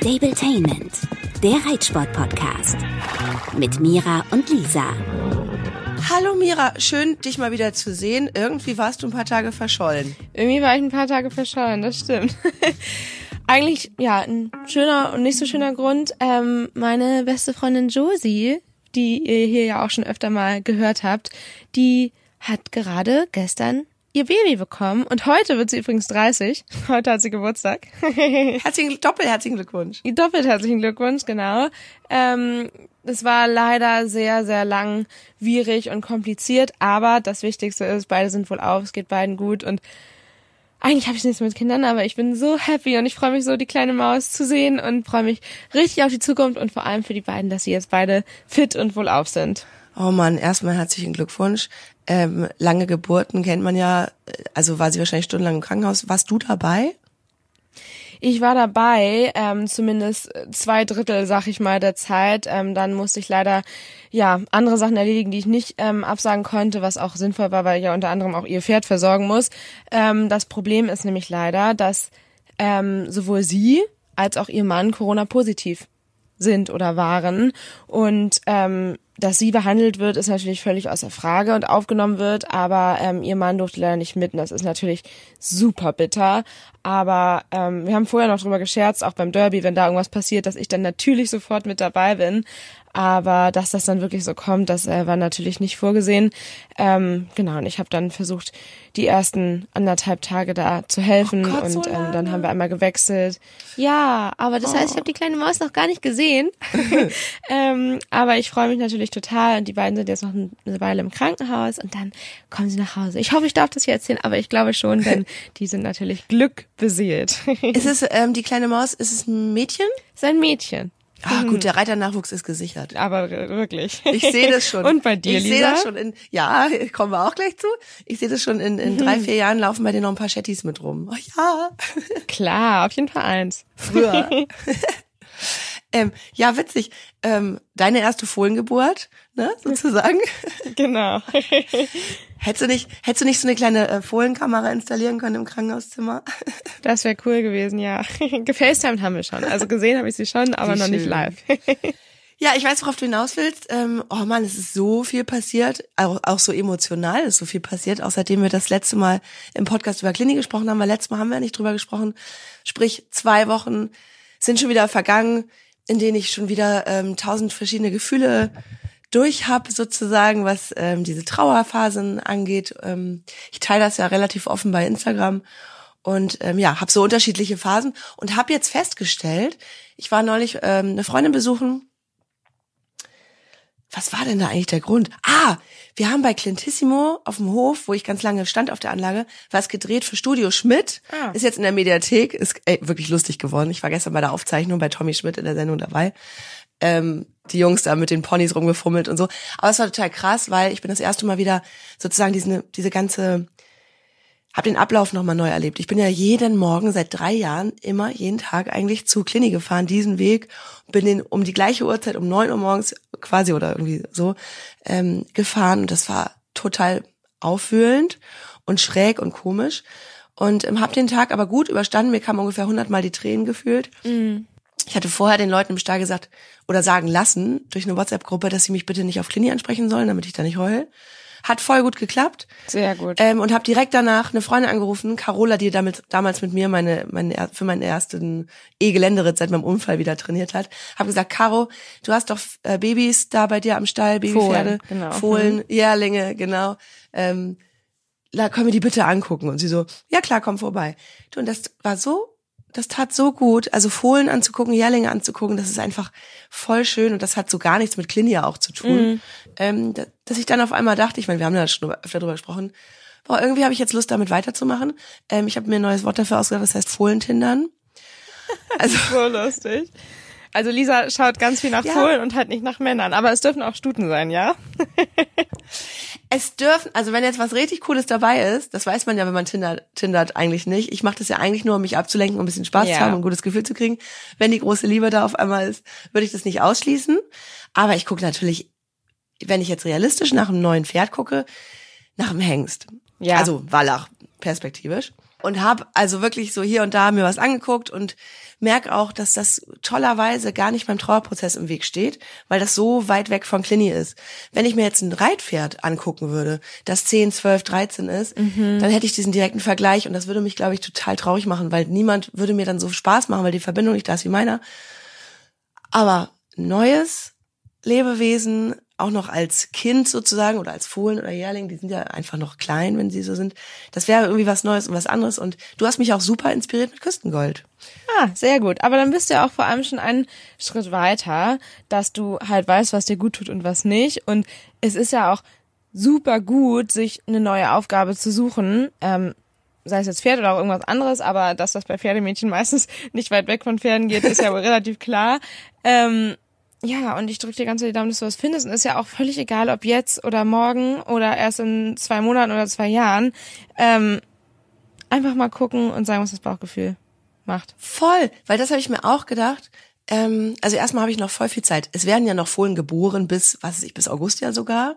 Stabletainment, der Reitsport-Podcast. Mit Mira und Lisa. Hallo Mira, schön dich mal wieder zu sehen. Irgendwie warst du ein paar Tage verschollen. Irgendwie war ich ein paar Tage verschollen, das stimmt. Eigentlich, ja, ein schöner und nicht so schöner Grund. Ähm, meine beste Freundin Josie, die ihr hier ja auch schon öfter mal gehört habt, die hat gerade gestern ihr Baby bekommen und heute wird sie übrigens 30. Heute hat sie Geburtstag. herzlichen, doppelt herzlichen Glückwunsch. Doppelt herzlichen Glückwunsch, genau. Ähm, es war leider sehr, sehr langwierig und kompliziert, aber das Wichtigste ist, beide sind wohl auf, es geht beiden gut und eigentlich habe ich nichts mit Kindern, aber ich bin so happy und ich freue mich so, die kleine Maus zu sehen und freue mich richtig auf die Zukunft und vor allem für die beiden, dass sie jetzt beide fit und wohlauf sind. Oh Mann, erstmal herzlichen Glückwunsch. Ähm, lange Geburten kennt man ja, also war sie wahrscheinlich stundenlang im Krankenhaus. Warst du dabei? Ich war dabei, ähm, zumindest zwei Drittel, sag ich mal, der Zeit. Ähm, dann musste ich leider ja andere Sachen erledigen, die ich nicht ähm, absagen konnte, was auch sinnvoll war, weil ich ja unter anderem auch ihr Pferd versorgen muss. Ähm, das Problem ist nämlich leider, dass ähm, sowohl sie als auch ihr Mann Corona positiv sind oder waren und ähm, dass sie behandelt wird, ist natürlich völlig außer Frage und aufgenommen wird, aber ähm, ihr Mann durfte leider nicht mit das ist natürlich super bitter. Aber ähm, wir haben vorher noch drüber gescherzt, auch beim Derby, wenn da irgendwas passiert, dass ich dann natürlich sofort mit dabei bin. Aber dass das dann wirklich so kommt, das äh, war natürlich nicht vorgesehen. Ähm, genau, und ich habe dann versucht, die ersten anderthalb Tage da zu helfen. Oh Gott, und so ähm, dann haben wir einmal gewechselt. Ja, aber das heißt, ich habe die kleine Maus noch gar nicht gesehen. ähm, aber ich freue mich natürlich total. Und die beiden sind jetzt noch eine Weile im Krankenhaus und dann kommen sie nach Hause. Ich hoffe, ich darf das hier erzählen, aber ich glaube schon, denn die sind natürlich Glück beseelt. ist es ähm, die kleine Maus, ist es ein Mädchen? Sein Mädchen. Ah, gut, der Reiternachwuchs ist gesichert. Aber wirklich. Ich sehe das schon. Und bei dir, Ich sehe das schon in, ja, kommen wir auch gleich zu. Ich sehe das schon in, in drei, vier Jahren laufen bei dir noch ein paar Chattis mit rum. Oh ja. Klar, auf jeden Fall eins. Früher. ähm, ja, witzig. Ähm, deine erste Fohlengeburt, ne, sozusagen. Genau. Hättest du nicht, hättest du nicht so eine kleine äh, Fohlenkamera installieren können im Krankenhauszimmer? Das wäre cool gewesen, ja. Gefacetimed haben wir schon. Also gesehen habe ich sie schon, aber Wie noch nicht schön. live. Ja, ich weiß, worauf du hinaus willst. Ähm, oh Mann, es ist so viel passiert, auch, auch so emotional ist so viel passiert, auch seitdem wir das letzte Mal im Podcast über Klinik gesprochen haben, weil letztes Mal haben wir nicht drüber gesprochen. Sprich, zwei Wochen sind schon wieder vergangen, in denen ich schon wieder ähm, tausend verschiedene Gefühle durch hab sozusagen, was ähm, diese Trauerphasen angeht. Ähm, ich teile das ja relativ offen bei Instagram und ähm, ja, habe so unterschiedliche Phasen und habe jetzt festgestellt, ich war neulich ähm, eine Freundin besuchen was war denn da eigentlich der Grund? Ah, wir haben bei Clintissimo auf dem Hof, wo ich ganz lange stand auf der Anlage, was gedreht für Studio Schmidt. Ah. Ist jetzt in der Mediathek, ist ey, wirklich lustig geworden. Ich war gestern bei der Aufzeichnung bei Tommy Schmidt in der Sendung dabei. Ähm, die Jungs da mit den Ponys rumgefummelt und so. Aber es war total krass, weil ich bin das erste Mal wieder sozusagen diese, diese ganze habe den Ablauf nochmal neu erlebt. Ich bin ja jeden Morgen seit drei Jahren immer jeden Tag eigentlich zu Klinik gefahren, diesen Weg, bin den um die gleiche Uhrzeit, um neun Uhr morgens quasi oder irgendwie so, ähm, gefahren. Und das war total aufwühlend und schräg und komisch. Und ähm, habe den Tag aber gut überstanden. Mir kamen ungefähr hundertmal die Tränen gefühlt. Ich hatte vorher den Leuten im Stall gesagt oder sagen lassen durch eine WhatsApp-Gruppe, dass sie mich bitte nicht auf Klinik ansprechen sollen, damit ich da nicht heul. Hat voll gut geklappt. Sehr gut. Ähm, und habe direkt danach eine Freundin angerufen, Carola, die damit damals mit mir meine, meine für meinen ersten E-Geländeritt seit meinem Unfall wieder trainiert hat. Habe gesagt, Caro, du hast doch äh, Babys da bei dir am Stall, Babypferde, Fohlen, genau. Fohlen, Jährlinge, genau. Ähm, la, können wir die bitte angucken? Und sie so, ja klar, komm vorbei. Du, und das war so, das tat so gut, also Fohlen anzugucken, Jährlinge anzugucken, das ist einfach voll schön und das hat so gar nichts mit Klinia auch zu tun. Ähm, da- dass ich dann auf einmal dachte, ich meine, wir haben da schon öfter drüber gesprochen, boah, irgendwie habe ich jetzt Lust, damit weiterzumachen. Ähm, ich habe mir ein neues Wort dafür ausgedacht, das heißt Fohlentindern. Also so lustig. Also Lisa schaut ganz viel nach Ja. Fohlen und halt nicht nach Männern. Aber es dürfen auch Stuten sein, ja? Es dürfen, also wenn jetzt was richtig Cooles dabei ist, das weiß man ja, wenn man tindert, tindert eigentlich nicht. Ich mache das ja eigentlich nur, um mich abzulenken, um ein bisschen Spaß Ja. zu haben und ein gutes Gefühl zu kriegen. Wenn die große Liebe da auf einmal ist, würde ich das nicht ausschließen. Aber ich gucke natürlich, wenn ich jetzt realistisch nach einem neuen Pferd gucke, nach einem Hengst. Ja. Also Wallach, perspektivisch. Und habe also wirklich so hier und da mir was angeguckt und merke auch, dass das tollerweise gar nicht beim Trauerprozess im Weg steht, weil das so weit weg von Clini ist. Wenn ich mir jetzt ein Reitpferd angucken würde, das 10, 12, 13 ist, mhm. dann hätte ich diesen direkten Vergleich und das würde mich, glaube ich, total traurig machen, weil niemand würde mir dann so Spaß machen, weil die Verbindung nicht da ist wie meiner. Aber neues Lebewesen auch noch als Kind sozusagen oder als Fohlen oder Jährling, die sind ja einfach noch klein, wenn sie so sind. Das wäre irgendwie was Neues und was anderes. Und du hast mich auch super inspiriert mit Küstengold. Ah, sehr gut. Aber dann bist du ja auch vor allem schon einen Schritt weiter, dass du halt weißt, was dir gut tut und was nicht. Und es ist ja auch super gut, sich eine neue Aufgabe zu suchen. Ähm, sei es jetzt Pferd oder auch irgendwas anderes, aber dass das bei Pferdemädchen meistens nicht weit weg von Pferden geht, ist ja wohl relativ klar. Ähm, ja, und ich drücke dir ganz die Daumen, dass du was findest. Und ist ja auch völlig egal, ob jetzt oder morgen oder erst in zwei Monaten oder zwei Jahren. Ähm, einfach mal gucken und sagen, was das Bauchgefühl macht. Voll, weil das habe ich mir auch gedacht. Ähm, also erstmal habe ich noch voll viel Zeit. Es werden ja noch Fohlen geboren bis, was weiß ich, bis August ja sogar.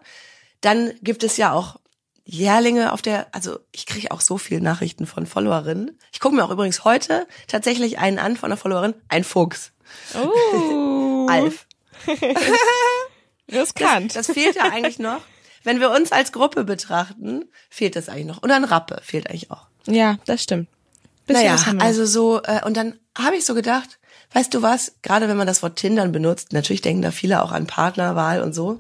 Dann gibt es ja auch Jährlinge auf der, also ich kriege auch so viele Nachrichten von Followerinnen. Ich gucke mir auch übrigens heute tatsächlich einen an von einer Followerin, ein Fuchs. Oh. Alf. Riskant. Das, das fehlt ja eigentlich noch. Wenn wir uns als Gruppe betrachten, fehlt das eigentlich noch. Und ein Rappe fehlt eigentlich auch. Ja, das stimmt. Bisschen naja, also so, äh, und dann habe ich so gedacht, weißt du was, gerade wenn man das Wort Tindern benutzt, natürlich denken da viele auch an Partnerwahl und so.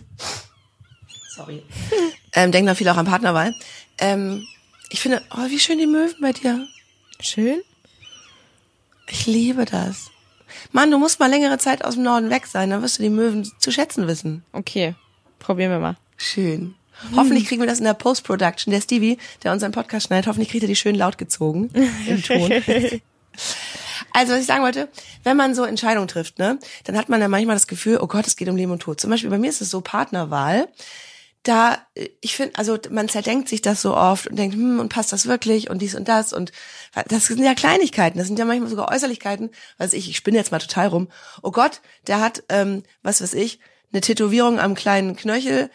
Sorry. ähm, denken da viele auch an Partnerwahl. Ähm, ich finde, oh, wie schön die Möwen bei dir. Schön? Ich liebe das. Mann, du musst mal längere Zeit aus dem Norden weg sein, dann wirst du die Möwen zu schätzen wissen. Okay, probieren wir mal. Schön. Hm. Hoffentlich kriegen wir das in der Post-Production. Der Stevie, der unseren Podcast schneidet, hoffentlich kriegt er die schön laut gezogen im Ton. Also, was ich sagen wollte, wenn man so Entscheidungen trifft, ne, dann hat man ja manchmal das Gefühl, oh Gott, es geht um Leben und Tod. Zum Beispiel bei mir ist es so Partnerwahl. Da, ich finde, also man zerdenkt sich das so oft und denkt, hm, und passt das wirklich und dies und das und das sind ja Kleinigkeiten, das sind ja manchmal sogar Äußerlichkeiten, was ich, ich spinne jetzt mal total rum. Oh Gott, der hat, ähm, was weiß ich, eine Tätowierung am kleinen Knöchel,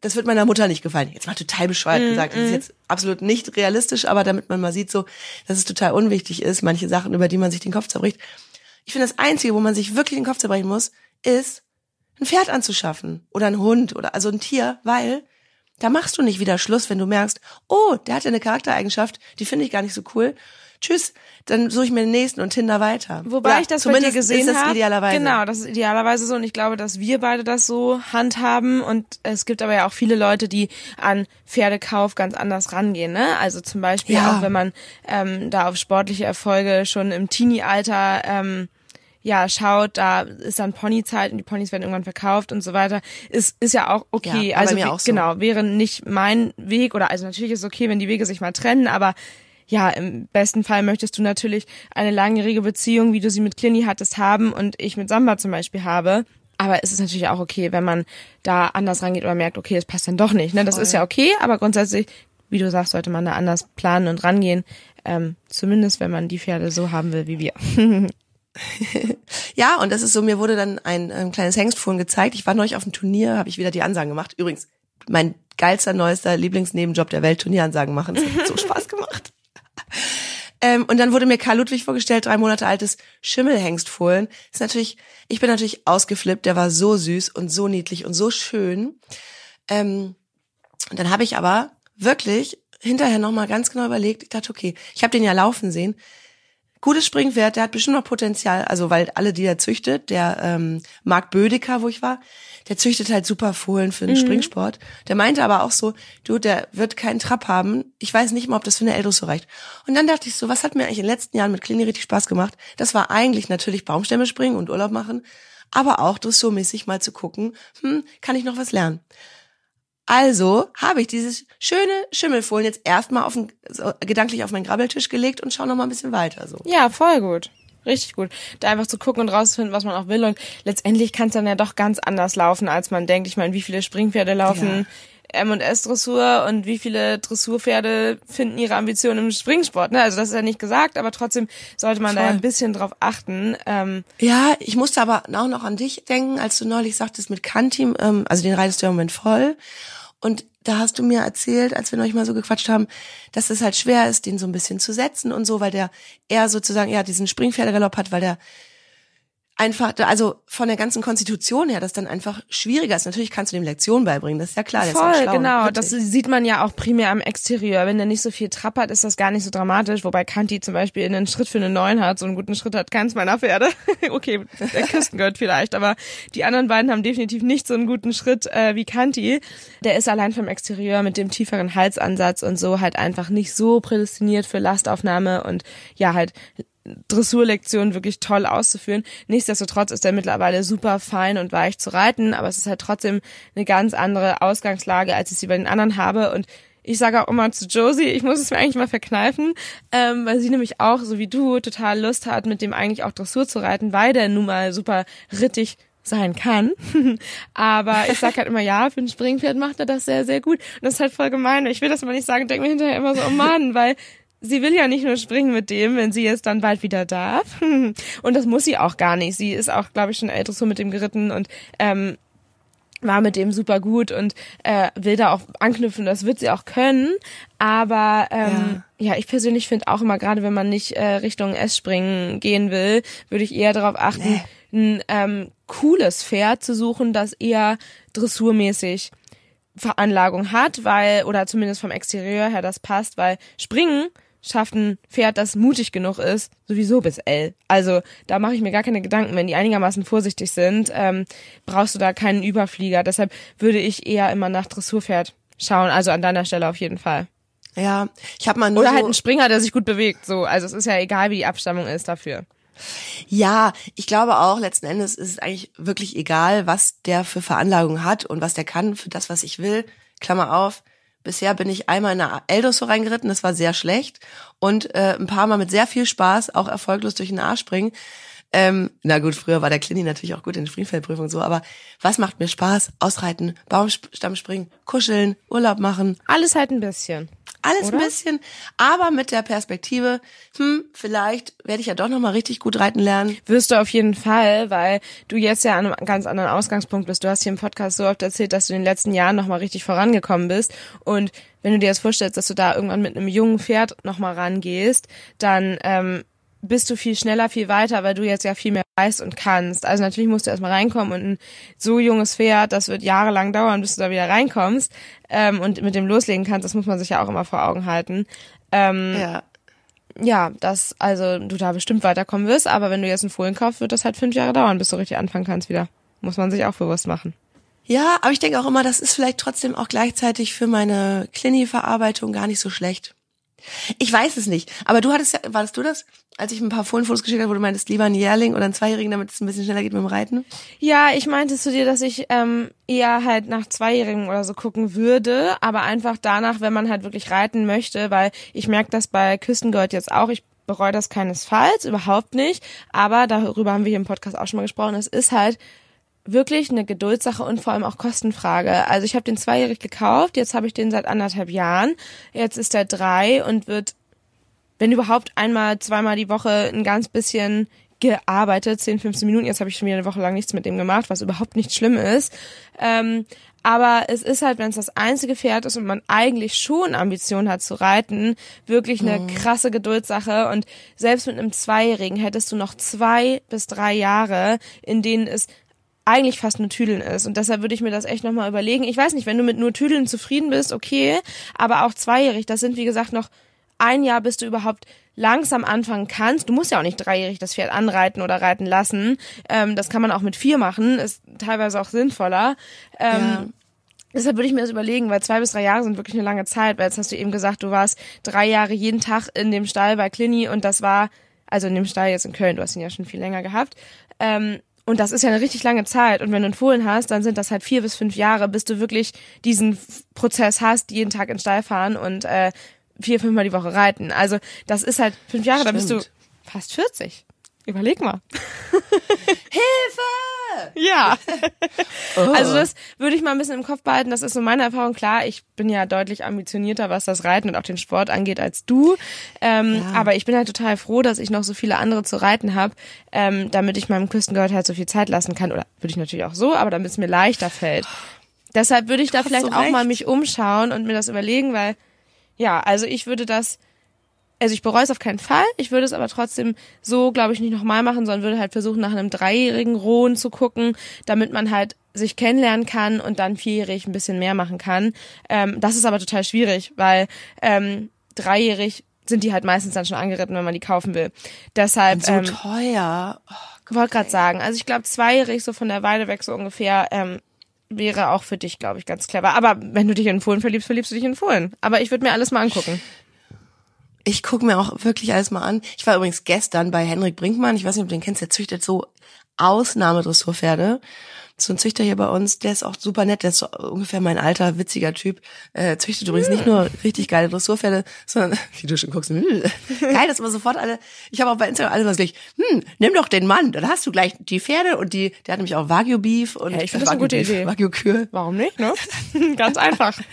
das wird meiner Mutter nicht gefallen. Jetzt mal total bescheuert mm, gesagt. Das ist mm. jetzt absolut nicht realistisch, aber damit man mal sieht so, dass es total unwichtig ist, manche Sachen, über die man sich den Kopf zerbricht. Ich finde, das Einzige, wo man sich wirklich den Kopf zerbrechen muss, ist, ein Pferd anzuschaffen oder ein Hund oder also ein Tier, weil da machst du nicht wieder Schluss, wenn du merkst, oh, der hat ja eine Charaktereigenschaft, die finde ich gar nicht so cool tschüss, dann suche ich mir den nächsten und Tinder weiter. Wobei ja, ich das bei dir gesehen habe. idealerweise. Genau, das ist idealerweise so und ich glaube, dass wir beide das so handhaben und es gibt aber ja auch viele Leute, die an Pferdekauf ganz anders rangehen, ne? Also zum Beispiel ja. auch wenn man ähm, da auf sportliche Erfolge schon im Teenie-Alter ähm, ja, schaut, da ist dann Ponyzeit und die Ponys werden irgendwann verkauft und so weiter, ist, ist ja auch okay. Ja, also, auch so. genau, wäre nicht mein Weg oder, also natürlich ist es okay, wenn die Wege sich mal trennen, aber ja, im besten Fall möchtest du natürlich eine langjährige Beziehung, wie du sie mit Clini hattest, haben und ich mit Samba zum Beispiel habe. Aber es ist natürlich auch okay, wenn man da anders rangeht oder merkt, okay, es passt dann doch nicht. Ne? Das Voll. ist ja okay, aber grundsätzlich, wie du sagst, sollte man da anders planen und rangehen. Ähm, zumindest, wenn man die Pferde so haben will wie wir. ja, und das ist so, mir wurde dann ein, ein kleines Hengstfohlen gezeigt. Ich war neulich auf dem Turnier, habe ich wieder die Ansagen gemacht. Übrigens, mein geilster, neuester Lieblingsnebenjob der Welt, Turnieransagen machen. Das hat so Spaß gemacht. Ähm, und dann wurde mir Karl Ludwig vorgestellt, drei Monate altes Schimmelhengstfohlen. Ist natürlich, ich bin natürlich ausgeflippt, der war so süß und so niedlich und so schön. Ähm, und dann habe ich aber wirklich hinterher nochmal ganz genau überlegt, ich dachte, okay, ich habe den ja laufen sehen. Gutes Springpferd, der hat bestimmt noch Potenzial, also weil alle, die er züchtet, der ähm, Marc Bödecker, wo ich war, der züchtet halt super Fohlen für den mhm. Springsport. Der meinte aber auch so, du, der wird keinen Trab haben. Ich weiß nicht mal, ob das für eine Eldos so reicht. Und dann dachte ich so, was hat mir eigentlich in den letzten Jahren mit Clini richtig Spaß gemacht? Das war eigentlich natürlich Baumstämme springen und Urlaub machen, aber auch dressurmäßig mal zu gucken, hm, kann ich noch was lernen? Also habe ich dieses schöne Schimmelfohlen jetzt erstmal auf den, so, gedanklich auf meinen Grabbeltisch gelegt und schaue noch mal ein bisschen weiter so. Ja, voll gut. Richtig gut. Da einfach zu gucken und rauszufinden, was man auch will. Und letztendlich kann es dann ja doch ganz anders laufen, als man denkt. Ich meine, wie viele Springpferde laufen ja. M&S-Dressur und wie viele Dressurpferde finden ihre Ambitionen im Springsport. Ne? Also das ist ja nicht gesagt, aber trotzdem sollte man Voll. da ein bisschen drauf achten. Ähm, ja, ich musste aber auch noch an dich denken, als du neulich sagtest mit Kantim, ähm, also den reitest du im Moment voll. Und da hast du mir erzählt, als wir neulich mal so gequatscht haben, dass es halt schwer ist, den so ein bisschen zu setzen und so, weil der eher sozusagen ja diesen Springpferdegalopp hat, weil der einfach, also von der ganzen Konstitution her, das dann einfach schwieriger ist. Natürlich kannst du dem Lektion beibringen, das ist ja klar. Der Voll, schlau, genau. Das sieht man ja auch primär am Exterieur. Wenn der nicht so viel Trab hat, ist das gar nicht so dramatisch. Wobei Kanti zum Beispiel einen Schritt für eine Neun hat. So einen guten Schritt hat keins meiner Pferde. okay, der Küstengott vielleicht, aber die anderen beiden haben definitiv nicht so einen guten Schritt äh, wie Kanti. Der ist allein vom Exterieur mit dem tieferen Halsansatz und so halt einfach nicht so prädestiniert für Lastaufnahme und ja halt Dressurlektion wirklich toll auszuführen. Nichtsdestotrotz ist er mittlerweile super fein und weich zu reiten, aber es ist halt trotzdem eine ganz andere Ausgangslage, als ich sie bei den anderen habe und ich sage auch immer zu Josie, ich muss es mir eigentlich mal verkneifen, ähm, weil sie nämlich auch, so wie du, total Lust hat, mit dem eigentlich auch Dressur zu reiten, weil der nun mal super rittig sein kann. Aber ich sag halt immer, ja, für ein Springpferd macht er das sehr, sehr gut. Und das ist halt voll gemein. Ich will das mal nicht sagen, denke mir hinterher immer so, oh Mann, weil sie will ja nicht nur springen mit dem, wenn sie jetzt dann bald wieder darf. Und das muss sie auch gar nicht. Sie ist auch, glaube ich, schon älteres so mit dem geritten und ähm, war mit dem super gut und äh, will da auch anknüpfen, das wird sie auch können. Aber ähm, ja. ja ich persönlich finde auch immer, gerade wenn man nicht äh, Richtung S-Springen gehen will, würde ich eher darauf achten, nee. ein ähm, cooles Pferd zu suchen, das eher dressurmäßig Veranlagung hat, weil, oder zumindest vom Exterieur her das passt, weil Springen schafft ein Pferd, das mutig genug ist, sowieso bis L. Also da mache ich mir gar keine Gedanken. Wenn die einigermaßen vorsichtig sind, ähm, brauchst du da keinen Überflieger. Deshalb würde ich eher immer nach Dressurpferd schauen. Also an deiner Stelle auf jeden Fall. Ja, ich habe mal nur Oder so halt ein Springer, der sich gut bewegt. So, also es ist ja egal, wie die Abstammung ist dafür. Ja, ich glaube auch, letzten Endes ist es eigentlich wirklich egal, was der für Veranlagung hat und was der kann für das, was ich will. Klammer auf. Bisher bin ich einmal in eine Eldos reingeritten, das war sehr schlecht. Und äh, ein paar Mal mit sehr viel Spaß, auch erfolglos durch den Arsch springen. Ähm, na gut, früher war der Klini natürlich auch gut in der Springfeldprüfung so, aber was macht mir Spaß? Ausreiten, Baumstamm springen, kuscheln, Urlaub machen. Alles halt ein bisschen. Alles Oder? ein bisschen, aber mit der Perspektive, hm, vielleicht werde ich ja doch nochmal richtig gut reiten lernen. Wirst du auf jeden Fall, weil du jetzt ja an einem ganz anderen Ausgangspunkt bist. Du hast hier im Podcast so oft erzählt, dass du in den letzten Jahren nochmal richtig vorangekommen bist. Und wenn du dir das vorstellst, dass du da irgendwann mit einem jungen Pferd nochmal rangehst, dann ähm, bist du viel schneller, viel weiter, weil du jetzt ja viel mehr weißt und kannst. Also natürlich musst du erstmal reinkommen und ein so junges Pferd, das wird jahrelang dauern, bis du da wieder reinkommst ähm, und mit dem loslegen kannst. Das muss man sich ja auch immer vor Augen halten. Ähm, Ja. ja, dass also du da bestimmt weiterkommen wirst, aber wenn du jetzt einen Fohlen kaufst, wird das halt fünf Jahre dauern, bis du richtig anfangen kannst wieder. Muss man sich auch bewusst machen. Ja, aber ich denke auch immer, das ist vielleicht trotzdem auch gleichzeitig für meine Klini-Verarbeitung gar nicht so schlecht. Ich weiß es nicht. Aber du hattest ja, warst du das, als ich ein paar Fohlenfotos geschickt habe, wo du meintest, lieber ein Jährling oder ein Zweijährigen, damit es ein bisschen schneller geht mit dem Reiten? Ja, ich meinte zu dir, dass ich ähm, eher halt nach Zweijährigen oder so gucken würde, aber einfach danach, wenn man halt wirklich reiten möchte, weil ich merke das bei Küstengold jetzt auch, ich bereue das keinesfalls, überhaupt nicht, aber darüber haben wir hier im Podcast auch schon mal gesprochen, es ist halt wirklich eine Geduldssache und vor allem auch Kostenfrage. Also ich habe den zweijährig gekauft, jetzt habe ich den seit anderthalb Jahren, jetzt ist er drei und wird, wenn überhaupt einmal, zweimal die Woche ein ganz bisschen gearbeitet, 10, 15 Minuten. Jetzt habe ich schon wieder eine Woche lang nichts mit dem gemacht, was überhaupt nicht schlimm ist. Ähm, aber es ist halt, wenn es das einzige Pferd ist und man eigentlich schon Ambition hat zu reiten, wirklich eine krasse Geduldssache. Und selbst mit einem Zweijährigen hättest du noch zwei bis drei Jahre, in denen es eigentlich fast nur Tüdeln ist. Und deshalb würde ich mir das echt nochmal überlegen. Ich weiß nicht, wenn du mit nur Tüdeln zufrieden bist, okay. Aber auch zweijährig, das sind wie gesagt noch ein Jahr, bis du überhaupt langsam anfangen kannst. Du musst ja auch nicht dreijährig das Pferd anreiten oder reiten lassen. Ähm, das kann man auch mit vier machen, ist teilweise auch sinnvoller. Ähm, Ja. Deshalb würde ich mir das überlegen, weil zwei bis drei Jahre sind wirklich eine lange Zeit. Weil jetzt hast du eben gesagt, du warst drei Jahre jeden Tag in dem Stall bei Clini und das war, also in dem Stall jetzt in Köln, du hast ihn ja schon viel länger gehabt. Ähm, und das ist ja eine richtig lange Zeit. Und wenn du einen Fohlen hast, dann sind das halt vier bis fünf Jahre, bis du wirklich diesen Prozess hast, jeden Tag in Stall fahren und äh, vier, fünfmal die Woche reiten. Also das ist halt fünf Jahre, da bist du Stimmt. fast 40. Überleg mal. Hilfe! Ja. Oh. Also das würde ich mal ein bisschen im Kopf behalten. Das ist so meine Erfahrung. Klar, ich bin ja deutlich ambitionierter, was das Reiten und auch den Sport angeht, als du. Ähm, Ja. Aber ich bin halt total froh, dass ich noch so viele andere zu reiten habe, ähm, damit ich meinem Küstengehört halt so viel Zeit lassen kann. Oder würde ich natürlich auch so, aber damit es mir leichter fällt. Deshalb würde ich da vielleicht so auch mal mich umschauen und mir das überlegen, weil ja, also ich würde das also ich bereue es auf keinen Fall. Ich würde es aber trotzdem so, glaube ich, nicht nochmal machen, sondern würde halt versuchen, nach einem dreijährigen Rohen zu gucken, damit man halt sich kennenlernen kann und dann vierjährig ein bisschen mehr machen kann. Ähm, das ist aber total schwierig, weil ähm, dreijährig sind die halt meistens dann schon angeritten, wenn man die kaufen will. Deshalb So ähm, teuer. Oh, wollte gerade sagen, also ich glaube zweijährig so von der Weide weg so ungefähr ähm, wäre auch für dich, glaube ich, ganz clever. Aber wenn du dich in Fohlen verliebst, verliebst du dich in Fohlen. Aber ich würde mir alles mal angucken. Ich gucke mir auch wirklich alles mal an. Ich war übrigens gestern bei Henrik Brinkmann. Ich weiß nicht, ob du den kennst. Der züchtet so Ausnahmedressurpferde. So ein Züchter hier bei uns, der ist auch super nett, der ist so ungefähr mein alter, witziger Typ. Äh, züchtet übrigens nicht nur richtig geile Dressurpferde, sondern, wie du schon guckst, hm, geil, dass man sofort alle, ich habe auch bei Instagram alles was gleich, hm, nimm doch den Mann, dann hast du gleich die Pferde und die, der hat nämlich auch Wagyu Beef und Ja, ich find äh, das eine gute Beef, Idee. Wagyu Kühe. Warum nicht, ne? ganz einfach.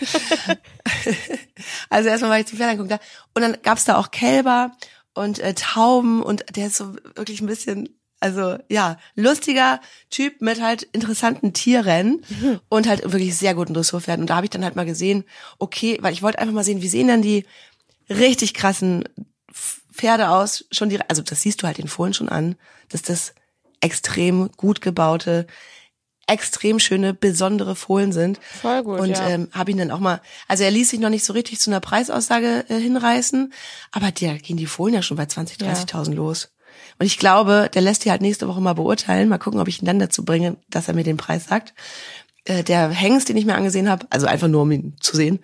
Also erstmal war ich zum Pferd angucken da und dann gab's da auch Kälber und äh, Tauben und der ist so wirklich ein bisschen, also ja, lustiger Typ mit halt interessanten Tieren und halt wirklich sehr guten Dressurpferden. Und da habe ich dann halt mal gesehen, okay, weil ich wollte einfach mal sehen, wie sehen dann die richtig krassen Pferde aus, schon die, also das siehst du halt den Fohlen schon an, dass das extrem gut gebaute, extrem schöne, besondere Fohlen sind. Voll gut, Und ja. ähm, habe ihn dann auch mal, also er ließ sich noch nicht so richtig zu einer Preisaussage äh, hinreißen, aber da gehen die Fohlen ja schon bei 20, Ja. 30.000 los. Und ich glaube, der lässt die halt nächste Woche mal beurteilen, mal gucken, ob ich ihn dann dazu bringe, dass er mir den Preis sagt. Äh, der Hengst, den ich mir angesehen habe, also einfach nur um ihn zu sehen,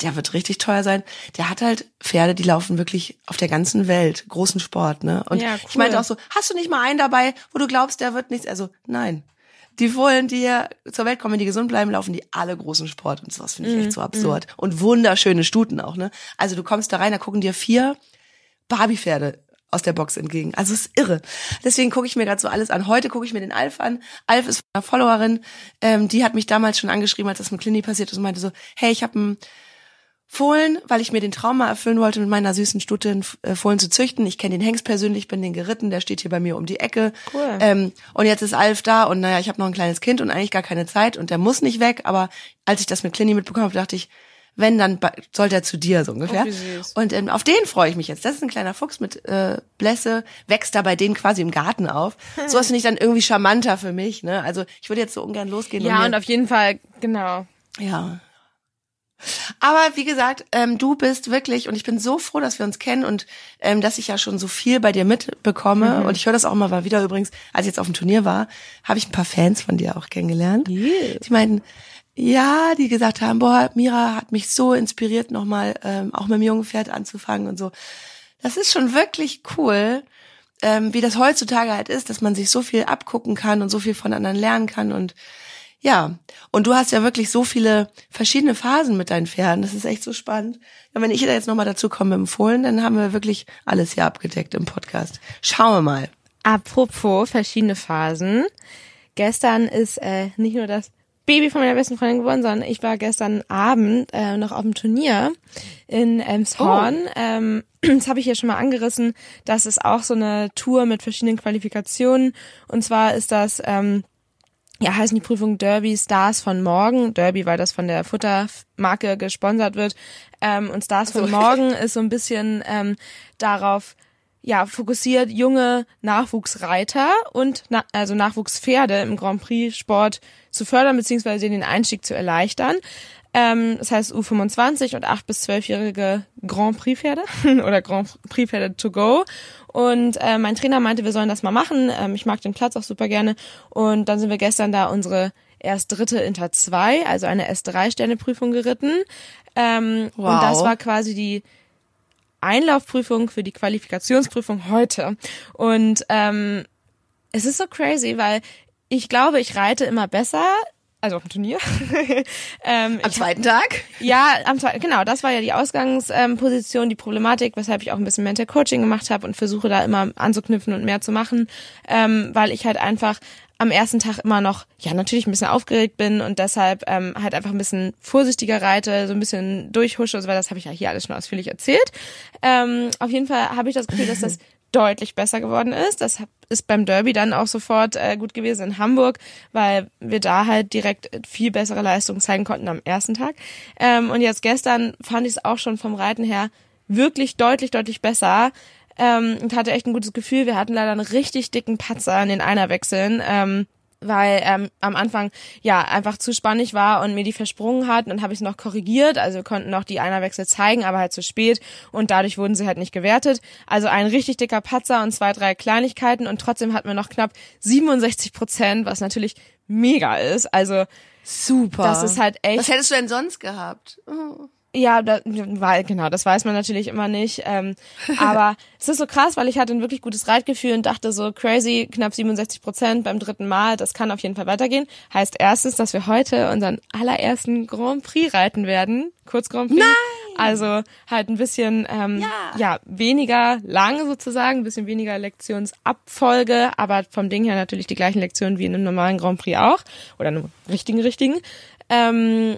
der wird richtig teuer sein. Der hat halt Pferde, die laufen wirklich auf der ganzen Welt, großen Sport, ne? Und Ja, ich cool. meinte auch so, hast du nicht mal einen dabei, wo du glaubst, der wird nichts? Also nein. Die Fohlen, die hier zur Welt kommen, die gesund bleiben, laufen die alle großen Sport. Und sowas finde ich Mhm, echt so absurd. Und wunderschöne Stuten auch, ne? Also du kommst da rein, da gucken dir vier Barbie-Pferde aus der Box entgegen. Also es ist irre. Deswegen gucke ich mir gerade so alles an. Heute gucke ich mir den Alf an. Alf ist eine Followerin, ähm, die hat mich damals schon angeschrieben, als das mit Clini passiert ist und meinte so, hey, ich habe einen Fohlen, weil ich mir den Traum mal erfüllen wollte, mit meiner süßen Stute einen äh, Fohlen zu züchten. Ich kenne den Hengst persönlich, bin den geritten, der steht hier bei mir um die Ecke. Cool. Ähm, und jetzt ist Alf da und naja, ich habe noch ein kleines Kind und eigentlich gar keine Zeit und der muss nicht weg. Aber als ich das mit Clini mitbekommen habe, dachte ich, wenn, dann sollte er zu dir so ungefähr. Oh. Und ähm, auf den freue ich mich jetzt. Das ist ein kleiner Fuchs mit äh, Blässe, wächst da bei denen quasi im Garten auf. So ist ich dann irgendwie charmanter für mich. Ne? Also ich würde jetzt so ungern losgehen. Ja, mir- und auf jeden Fall, genau. ja. Aber wie gesagt, ähm, du bist wirklich, und ich bin so froh, dass wir uns kennen und ähm, dass ich ja schon so viel bei dir mitbekomme. Und ich höre das auch mal mal wieder übrigens, als ich jetzt auf dem Turnier war, habe ich ein paar Fans von dir auch kennengelernt. Yeah. Die meinten, ja, die gesagt haben, boah, Mira hat mich so inspiriert, nochmal ähm, auch mit dem jungen Pferd anzufangen und so. Das ist schon wirklich cool, ähm, wie das heutzutage halt ist, dass man sich so viel abgucken kann und so viel von anderen lernen kann und ja, und du hast ja wirklich so viele verschiedene Phasen mit deinen Pferden. Das ist echt so spannend. Ja, wenn ich da jetzt nochmal dazu komme mit dem Fohlen, dann haben wir wirklich alles hier abgedeckt im Podcast. Schauen wir mal. Apropos verschiedene Phasen. Gestern ist äh, nicht nur das Baby von meiner besten Freundin geworden, sondern ich war gestern Abend äh, noch auf dem Turnier in Elmshorn. Ähm, das habe ich ja schon mal angerissen. Das ist auch so eine Tour mit verschiedenen Qualifikationen. Und zwar ist das ähm, ja, heißen die Prüfung Derby Stars von Morgen. Derby, weil das von der Futtermarke gesponsert wird. Ähm, und Stars von Morgen ist so ein bisschen ähm, darauf ja, fokussiert, junge Nachwuchsreiter und na also Nachwuchspferde im Grand Prix Sport zu fördern, beziehungsweise den Einstieg zu erleichtern. Ähm, das heißt U25 und 8- bis 12-jährige Grand Prix Pferde oder Grand Prix Pferde to go. Und äh, mein Trainer meinte, wir sollen das mal machen. Ähm, ich mag den Platz auch super gerne. Und dann sind wir gestern da unsere erst dritte Inter 2, also eine S3-Sterne-Prüfung geritten. Ähm, Wow. Und das war quasi die Einlaufprüfung für die Qualifikationsprüfung heute. Und ähm, es ist so crazy, weil ich glaube, ich reite immer besser, also auf dem Turnier. ähm, Am zweiten Tag? ja, am zweiten, genau, das war ja die Ausgangsposition, ähm, die Problematik, weshalb ich auch ein bisschen Mental Coaching gemacht habe und versuche da immer anzuknüpfen und mehr zu machen, ähm, weil ich halt einfach am ersten Tag immer noch, ja, natürlich ein bisschen aufgeregt bin und deshalb ähm, halt einfach ein bisschen vorsichtiger reite, so ein bisschen durchhusche, weil das habe ich ja hier alles schon ausführlich erzählt. Ähm, auf jeden Fall habe ich das Gefühl, dass das deutlich besser geworden ist. Das ist beim Derby dann auch sofort äh, gut gewesen in Hamburg, weil wir da halt direkt viel bessere Leistungen zeigen konnten am ersten Tag. Ähm, und jetzt gestern fand ich es auch schon vom Reiten her wirklich deutlich, deutlich besser ähm, und hatte echt ein gutes Gefühl. Wir hatten leider einen richtig dicken Patzer in den Einerwechseln. Ähm, weil ähm, am Anfang ja einfach zu spannig war und mir die versprungen hat. Und dann habe ich es noch korrigiert, also wir konnten noch die Einerwechsel zeigen, aber halt zu spät und dadurch wurden sie halt nicht gewertet. Also ein richtig dicker Patzer und zwei, drei Kleinigkeiten und trotzdem hatten wir noch knapp 67 Prozent, was natürlich mega ist. Also Super. Das ist halt echt. Was hättest du denn sonst gehabt? Oh. Ja, da, weil, genau, das weiß man natürlich immer nicht. Ähm, aber es ist so krass, weil ich hatte ein wirklich gutes Reitgefühl und dachte so, crazy, knapp 67 Prozent beim dritten Mal, das kann auf jeden Fall weitergehen. Heißt erstens, dass wir heute unseren allerersten Grand Prix reiten werden. Kurz Grand Prix. Nein! Also halt ein bisschen ähm, Ja. ja weniger lang sozusagen, ein bisschen weniger Lektionsabfolge, aber vom Ding her natürlich die gleichen Lektionen wie in einem normalen Grand Prix auch oder einem richtigen richtigen. Ähm,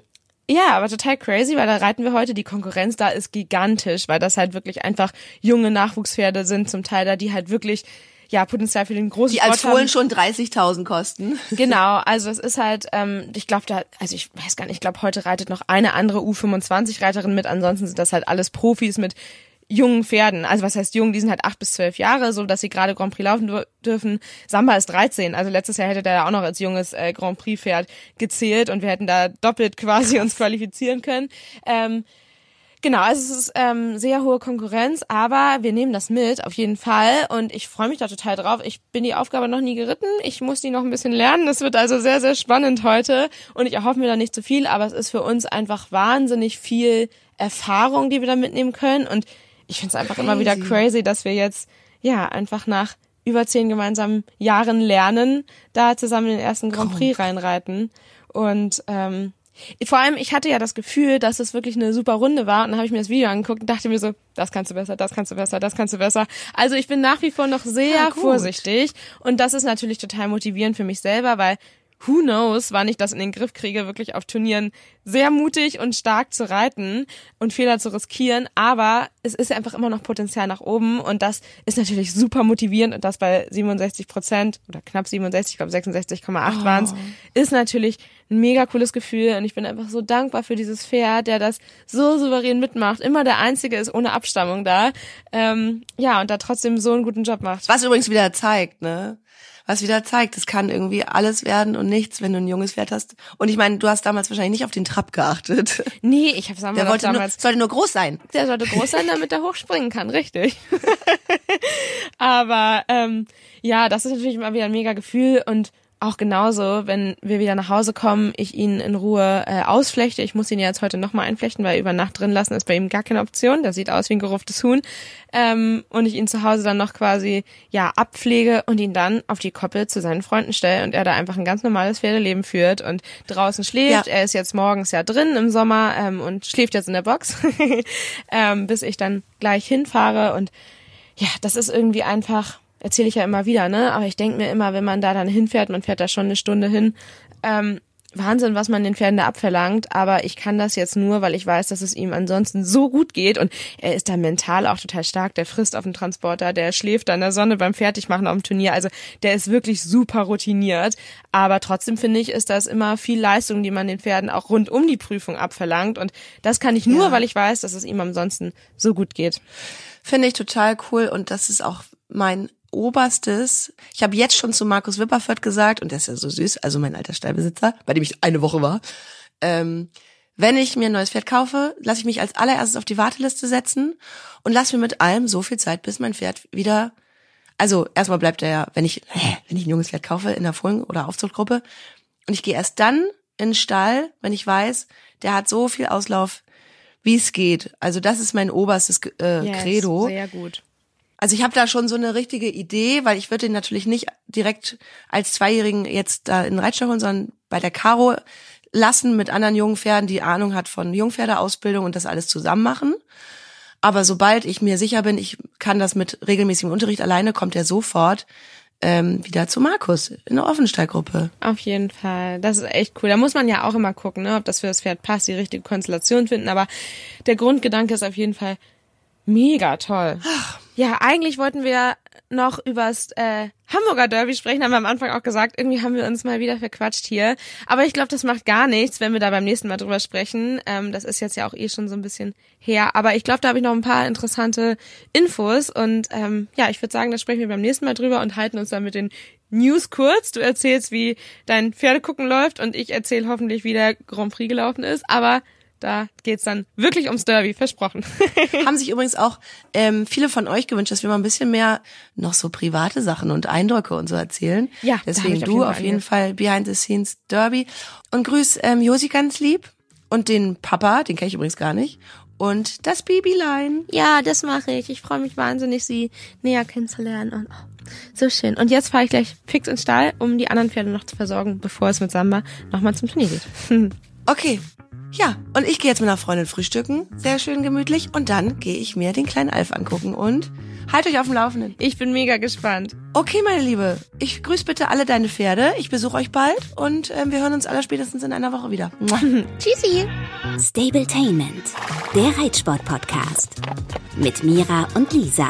ja, aber total crazy, weil da reiten wir heute. Die Konkurrenz da ist gigantisch, weil das halt wirklich einfach junge Nachwuchspferde sind, zum Teil da, die halt wirklich ja Potenzial für den großen Die als Sport haben. Fohlen schon 30.000 kosten. Genau, also es ist halt, ähm, ich glaube da, also ich weiß gar nicht, ich glaube heute reitet noch eine andere U25-Reiterin mit, ansonsten sind das halt alles Profis mit jungen Pferden. Also was heißt jung, die sind halt acht bis zwölf Jahre, so dass sie gerade Grand Prix laufen dür- dürfen. Samba ist 13, also letztes Jahr hätte der ja auch noch als junges äh, Grand Prix Pferd gezählt und wir hätten da doppelt quasi uns qualifizieren können. Ähm, Genau, also es ist ähm, sehr hohe Konkurrenz, aber wir nehmen das mit, auf jeden Fall. Und ich freue mich da total drauf. Ich bin die Aufgabe noch nie geritten. Ich muss die noch ein bisschen lernen. Das wird also sehr, sehr spannend heute. Und ich erhoffe mir da nicht zu viel, aber es ist für uns einfach wahnsinnig viel Erfahrung, die wir da mitnehmen können. Und ich finde es einfach immer wieder Crazy. crazy, dass wir jetzt ja einfach nach über zehn gemeinsamen Jahren lernen, da zusammen in den ersten Grand Prix reinreiten. Und ähm, vor allem, ich hatte ja das Gefühl, dass es wirklich eine super Runde war. Und dann habe ich mir das Video angeguckt und dachte mir so, das kannst du besser, das kannst du besser, das kannst du besser. Also ich bin nach wie vor noch sehr Ja, vorsichtig. Und das ist natürlich total motivierend für mich selber, weil who knows, wann ich das in den Griff kriege, wirklich auf Turnieren sehr mutig und stark zu reiten und Fehler zu riskieren. Aber es ist einfach immer noch Potenzial nach oben und das ist natürlich super motivierend und das bei 67 Prozent oder knapp 67, ich glaube 66,8 waren es, ist natürlich ein mega cooles Gefühl und ich bin einfach so dankbar für dieses Pferd, der das so souverän mitmacht, immer der Einzige ist ohne Abstammung da, ähm, ja und da trotzdem so einen guten Job macht. Was übrigens wieder zeigt, ne? Was wieder zeigt, es kann irgendwie alles werden und nichts, wenn du ein junges Pferd hast. Und ich meine, du hast damals wahrscheinlich nicht auf den Trab geachtet. Nee, ich habe Samba Der wollte nur, damals sollte nur groß sein. Der sollte groß sein, damit er hochspringen kann, richtig. Aber ähm, ja, das ist natürlich immer wieder ein mega Gefühl und auch genauso, wenn wir wieder nach Hause kommen, ich ihn in Ruhe äh, ausflechte. Ich muss ihn ja jetzt heute nochmal einflechten, weil über Nacht drin lassen ist bei ihm gar keine Option. Der sieht aus wie ein gerupftes Huhn. Ähm, und ich ihn zu Hause dann noch quasi ja abpflege und ihn dann auf die Koppel zu seinen Freunden stelle und er da einfach ein ganz normales Pferdeleben führt und draußen schläft. Ja. Er ist jetzt morgens ja drin im Sommer ähm, und schläft jetzt in der Box, ähm, bis ich dann gleich hinfahre und ja, das ist irgendwie einfach, erzähle ich ja immer wieder, ne? Aber ich denke mir immer, wenn man da dann hinfährt, man fährt da schon eine Stunde hin, ähm, Wahnsinn, was man den Pferden da abverlangt, aber ich kann das jetzt nur, weil ich weiß, dass es ihm ansonsten so gut geht. Und er ist da mental auch total stark, der frisst auf dem Transporter, der schläft da in der Sonne beim Fertigmachen auf dem Turnier, also der ist wirklich super routiniert, aber trotzdem finde ich, ist das immer viel Leistung, die man den Pferden auch rund um die Prüfung abverlangt. Und das kann ich nur, Ja. weil ich weiß, dass es ihm ansonsten so gut geht. Finde ich total cool. Und das ist auch mein oberstes. Ich habe jetzt schon zu Markus Wipperfurt gesagt, und der ist ja so süß, also mein alter Stallbesitzer, bei dem ich eine Woche war. Ähm, wenn ich mir ein neues Pferd kaufe, lasse ich mich als allererstes auf die Warteliste setzen und lasse mir mit allem so viel Zeit, bis mein Pferd wieder. Also erstmal bleibt er ja, wenn ich, wenn ich ein junges Pferd kaufe in der Fohlen- oder Aufzuchtgruppe und ich gehe erst dann in den Stall, wenn ich weiß, der hat so viel Auslauf, wie es geht. Also das ist mein oberstes äh, Yes, Credo. Sehr gut. Also ich habe da schon so eine richtige Idee, weil ich würde den natürlich nicht direkt als Zweijährigen jetzt da in Reitstall holen, sondern bei der Caro lassen mit anderen jungen Pferden, die Ahnung hat von Jungpferdeausbildung und das alles zusammen machen. Aber sobald ich mir sicher bin, ich kann das mit regelmäßigem Unterricht alleine, kommt er sofort ähm, wieder zu Markus in der Offenstallgruppe. Auf jeden Fall. Das ist echt cool. Da muss man ja auch immer gucken, ne, ob das für das Pferd passt, die richtige Konstellation finden. Aber der Grundgedanke ist auf jeden Fall mega toll. Ja, eigentlich wollten wir noch übers äh, Hamburger Derby sprechen, haben wir am Anfang auch gesagt, irgendwie haben wir uns mal wieder verquatscht hier. Aber ich glaube, das macht gar nichts, wenn wir da beim nächsten Mal drüber sprechen. Ähm, das ist jetzt ja auch eh schon so ein bisschen her. Aber ich glaube, da habe ich noch ein paar interessante Infos. Und ähm, ja, ich würde sagen, da sprechen wir beim nächsten Mal drüber und halten uns dann mit den News kurz. Du erzählst, wie dein Pferdegucken läuft und ich erzähle hoffentlich, wie der Grand Prix gelaufen ist. Aber da geht's dann wirklich ums Derby, versprochen. Haben sich übrigens auch ähm, viele von euch gewünscht, dass wir mal ein bisschen mehr noch so private Sachen und Eindrücke und so erzählen. Ja, deswegen du auf jeden Fall Behind the Scenes Derby und grüß ähm, Josi ganz lieb und den Papa, den kenne ich übrigens gar nicht. Und das Babylein. Ja, das mache ich. Ich freue mich wahnsinnig, sie näher kennenzulernen. Und oh, so schön. Und jetzt fahre ich gleich fix ins Stall, um die anderen Pferde noch zu versorgen, bevor es mit Samba nochmal zum Turnier geht. okay, ja, und ich gehe jetzt mit einer Freundin frühstücken, sehr schön gemütlich, und dann gehe ich mir den kleinen Alf angucken und halt euch auf dem Laufenden. Ich bin mega gespannt. Okay, meine Liebe, ich grüße bitte alle deine Pferde, ich besuche euch bald und äh, wir hören uns alle spätestens in einer Woche wieder. Tschüssi. Stabletainment, der Reitsport-Podcast mit Mira und Lisa.